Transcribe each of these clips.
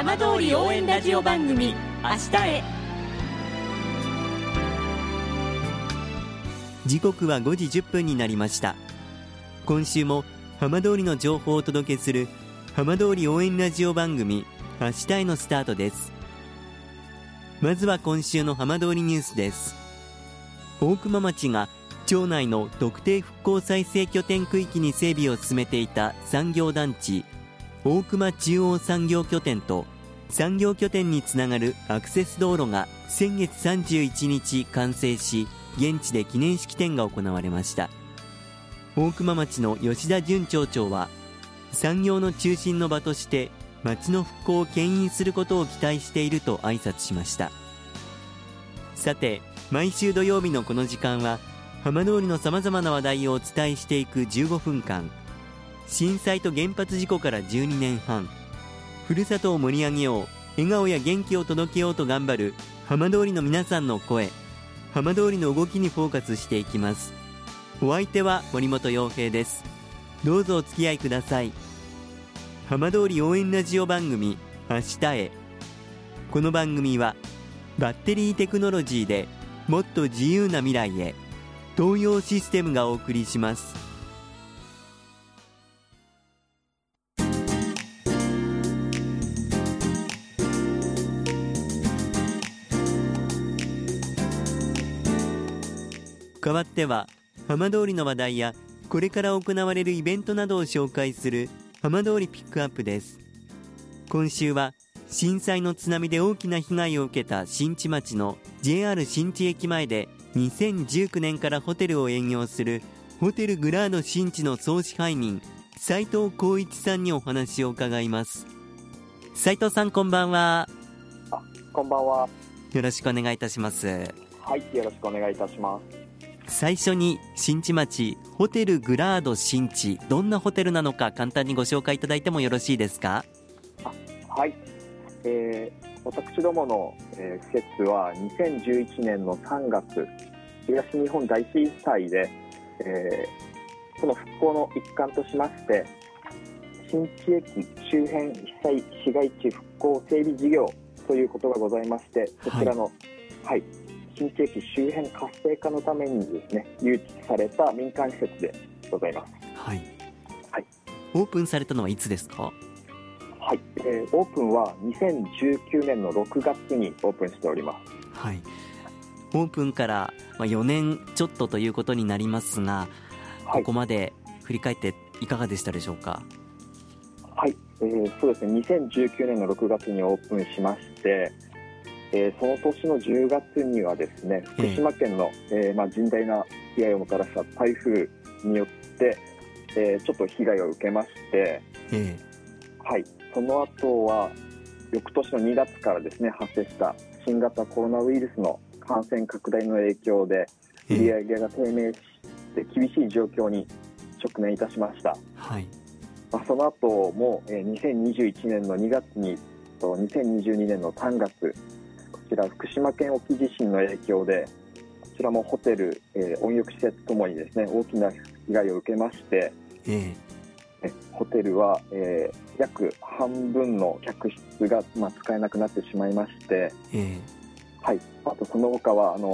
浜通り応援ラジオ番組明日へ。時刻は5時1分になりました。今週も浜通りの情報をお届けする浜通り応援ラジオ番組明日へのスタートです。まずは今週の浜通りニュースです。大熊町が町内の特定復興再生拠点区域に整備を進めていた産業団地大熊中央産業拠点と産業拠点につながるアクセス道路が先月31日完成し現地で記念式典が行われました。大熊町の吉田淳町長は産業の中心の場として町の復興を牽引することを期待していると挨拶しました。さて毎週土曜日のこの時間は浜通りのさまざまな話題をお伝えしていく15分間。震災と原発事故から12年半。ふるさとを盛り上げよう笑顔や元気を届けようと頑張る浜通りの皆さんの声。浜通りの動きにフォーカスしていきます。お相手は森本洋平です。どうぞお付き合いください。浜通り応援ラジオ番組明日へ。この番組はバッテリーテクノロジーでもっと自由な未来へ東洋システムがお送りします。代わっては浜通りの話題やこれから行われるイベントなどを紹介する浜通りピックアップです。今週は震災の津波で大きな被害を受けた新地町の JR 新地駅前で2019年からホテルを営業するホテルグラード新地の総支配人斉藤光一さんにお話を伺います。斉藤さんこんばんは。あこんばんは。よろしくお願いいたします。はいよろしくお願いいたします最初に新地町ホテルグラード新地どんなホテルなのか簡単にご紹介いただいてもよろしいですか？はい、えー、私どもの、えー、施設は2011年の3月東日本大震災で、えー、その復興の一環としまして新地駅周辺被災市街地復興整備事業ということがございましてそちらの、はい、はい、新地駅周辺活性化のためにですね誘致された民間施設でございます。はい、はい、オープンされたのはいつですか？はい、えー、オープンは2019年の6月にオープンしております。はい。オープンから4年ちょっとということになりますが、はい、ここまで振り返っていかがでしたでしょうか？はい、えー、そうですね。2019年の6月にオープンしまして、えー、その年の10月にはですね、福島県の、えー、えー、まあ甚大な被害をもたらした台風によって、えー、ちょっと被害を受けまして、えー、はい。その後は翌年の2月からですね発生した新型コロナウイルスの感染拡大の影響で売り上げが低迷して厳しい状況に直面いたしました、はい。まあ、その後も、えー、2021年の2月にと2022年の3月こちら福島県沖地震の影響でこちらもホテル、えー、温浴施設ともにですね大きな被害を受けまして、えーホテルは、えー、約半分の客室が、まあ、使えなくなってしまいまして、えー、はい、あとその他はあの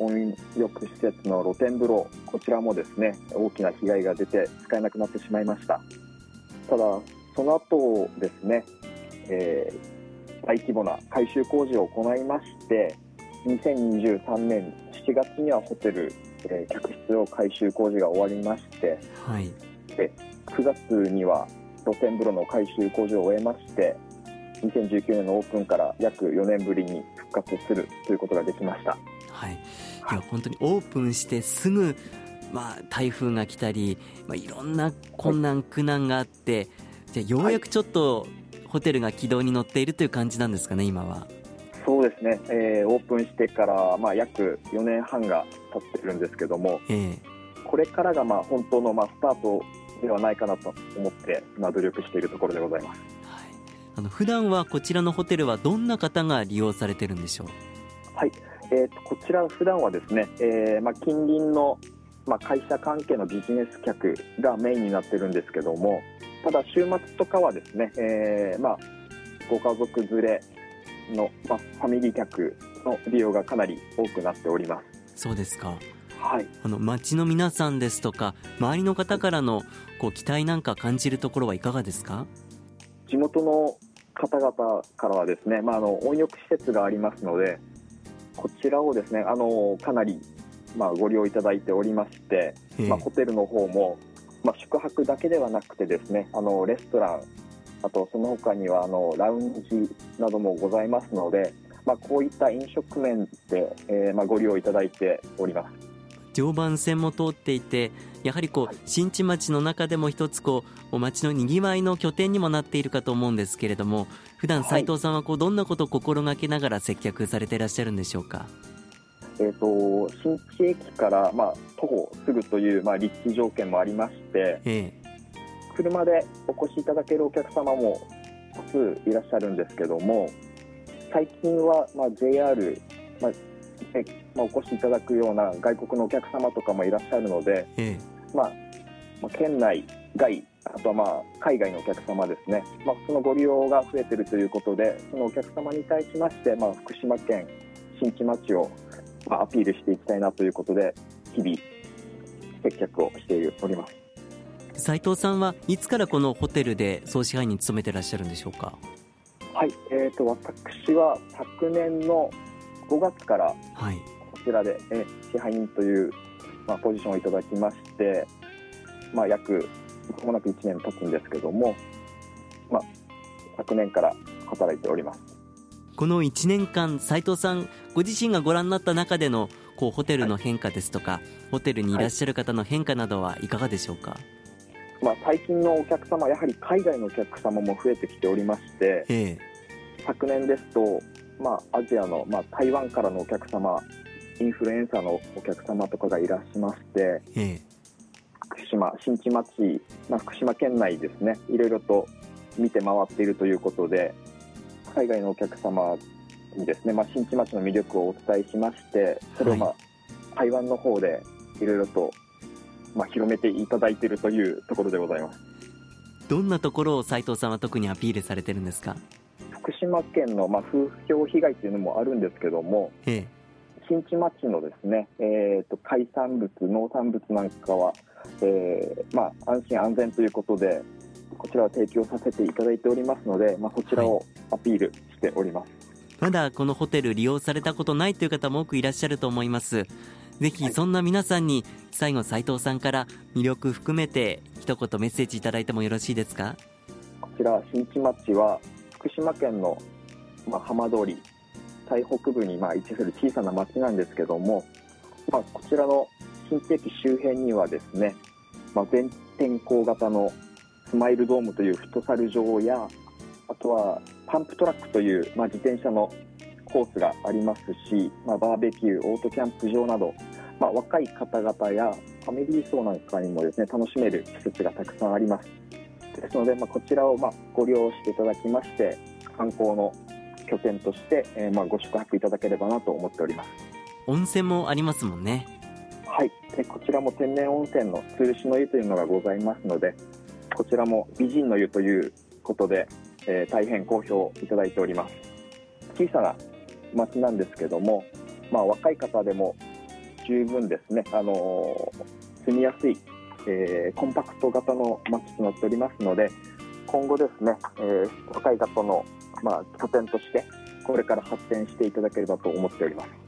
温浴施設の露天風呂こちらもですね大きな被害が出て使えなくなってしまいました。ただその後ですね、えー、大規模な改修工事を行いまして2023年7月にはホテル、えー、客室を改修工事が終わりまして、はい、で9月には露天風呂の改修工事を終えまして2019年のオープンから約4年ぶりに復活するということができました。はい、い。や本当にオープンしてすぐ、まあ、台風が来たり、まあ、いろんな困難、苦難があって、じゃようやくちょっとホテルが軌道に乗っているという感じなんですかね、今は。そうですね、えー、オープンしてから、まあ、約4年半が経ってるんですけども、えー、これからがまあ本当のまあスタートではないかなと思って今努力しているところでございます。はい、あの普段はこちらのホテルはどんな方が利用されてるんでしょう？はい、えーと、こちら普段はですね、えー、まあ近隣のまあ会社関係のビジネス客がメインになってるんですけども、ただ週末とかはですね、えー、まあご家族連れの、まあ、ファミリー客の利用がかなり多くなっております。そうですか。はい。あの町の皆さんですとか周りの方からのこう期待なんか感じるところはいかがですか？地元の方々からはですね、まあ、あの温浴施設がありますのでこちらをですねあのかなり、まあ、ご利用いただいておりまして、ええ。まあ、ホテルの方も、まあ、宿泊だけではなくてですねあのレストランあとその他にはあのラウンジなどもございますので、まあ、こういった飲食面で、えーまあ、ご利用いただいております。常磐線も通っていてやはりこう新地町の中でも一つこうお町のにぎわいの拠点にもなっているかと思うんですけれども普段はい。斉藤さんはこうどんなことを心がけながら接客されていらっしゃるんでしょうか？えー、と新地駅から、まあ、徒歩すぐという、まあ、立地条件もありましてえ車でお越しいただけるお客様も多数いらっしゃるんですけども最近は、まあ、JR、まあでまあ、お越しいただくような外国のお客様とかもいらっしゃるので、ええ。まあまあ、県内外あとはまあ海外のお客様ですね、まあ、そのご利用が増えているということでそのお客様に対しまして、まあ、福島県新地町を、まあ、アピールしていきたいなということで日々接客をしております。え斉藤さんはいつからこのホテルで総支配人務めてらっしゃるんでしょうか？はい、えー、と私は昨年の5月からはいこちらで、えー支配人という、まあ、ポジションをいただきまして、まあ、約まもなく1年経つんですけども、まあ、昨年から働いております。この1年間斉藤さんご自身がご覧になった中でのこうホテルの変化ですとか、ホテルにいらっしゃる方の変化などはいかがでしょうか、まあ、最近のお客様、やはり海外のお客様も増えてきておりまして、ええ。昨年ですと、まあ、アジアの、まあ、台湾からのお客様、インフルエンサーのお客様とかがいらっしゃいまして、ええ。福島、新地町、まあ、福島県内ですね、いろいろと見て回っているということで、海外のお客様にですね、まあ、新地町の魅力をお伝えしまして、それを、まあ台湾の方でいろいろと、まあ、広めていただいているというところでございます。どんなところを斉藤さんは特にアピールされてるんですか？福島県の、まあ、風評被害というのもあるんですけども、ええ。新地町のですね、えー、と海産物、農産物なんかは、えーまあ、安心安全ということで、こちらを提供させていただいておりますので、まあ、そちらをアピールしております。まだこのホテル利用されたことないという方も多くいらっしゃると思います。ぜひそんな皆さんに最後斉藤さんから魅力含めて一言メッセージいただいてもよろしいですか？こちら、新地町は福島県の、まあ、浜通り、最北部にまあ位置する小さな町なんですけども、まあ、こちらの新地駅周辺にはですね、まあ、全天候型のスマイルドームというフットサル場や、あとはパンプトラックという、まあ、自転車のコースがありますし、まあ、バーベキュー、オートキャンプ場など、まあ、若い方々やファミリー層なんかにもですね楽しめる施設がたくさんあります。ですので、まあ、こちらをまあご利用していただきまして、観光の拠点として、えーまあご宿泊いただければなと思っております。温泉もありますもんねはい、でこちらも天然温泉の鶴子の湯というのがございますので、こちらも美人の湯ということで、えー大変好評いただいております。小さな町なんですけども、まあ、若い方でも十分ですね、あのー住みやすい、えーコンパクト型の町となっておりますので、今後ですね、えー若い方の、まあ、拠点として、これから発展していただければと思っております。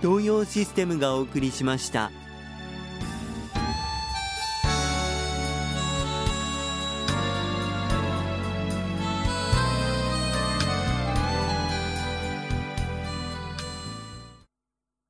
東洋システムがお送りしました。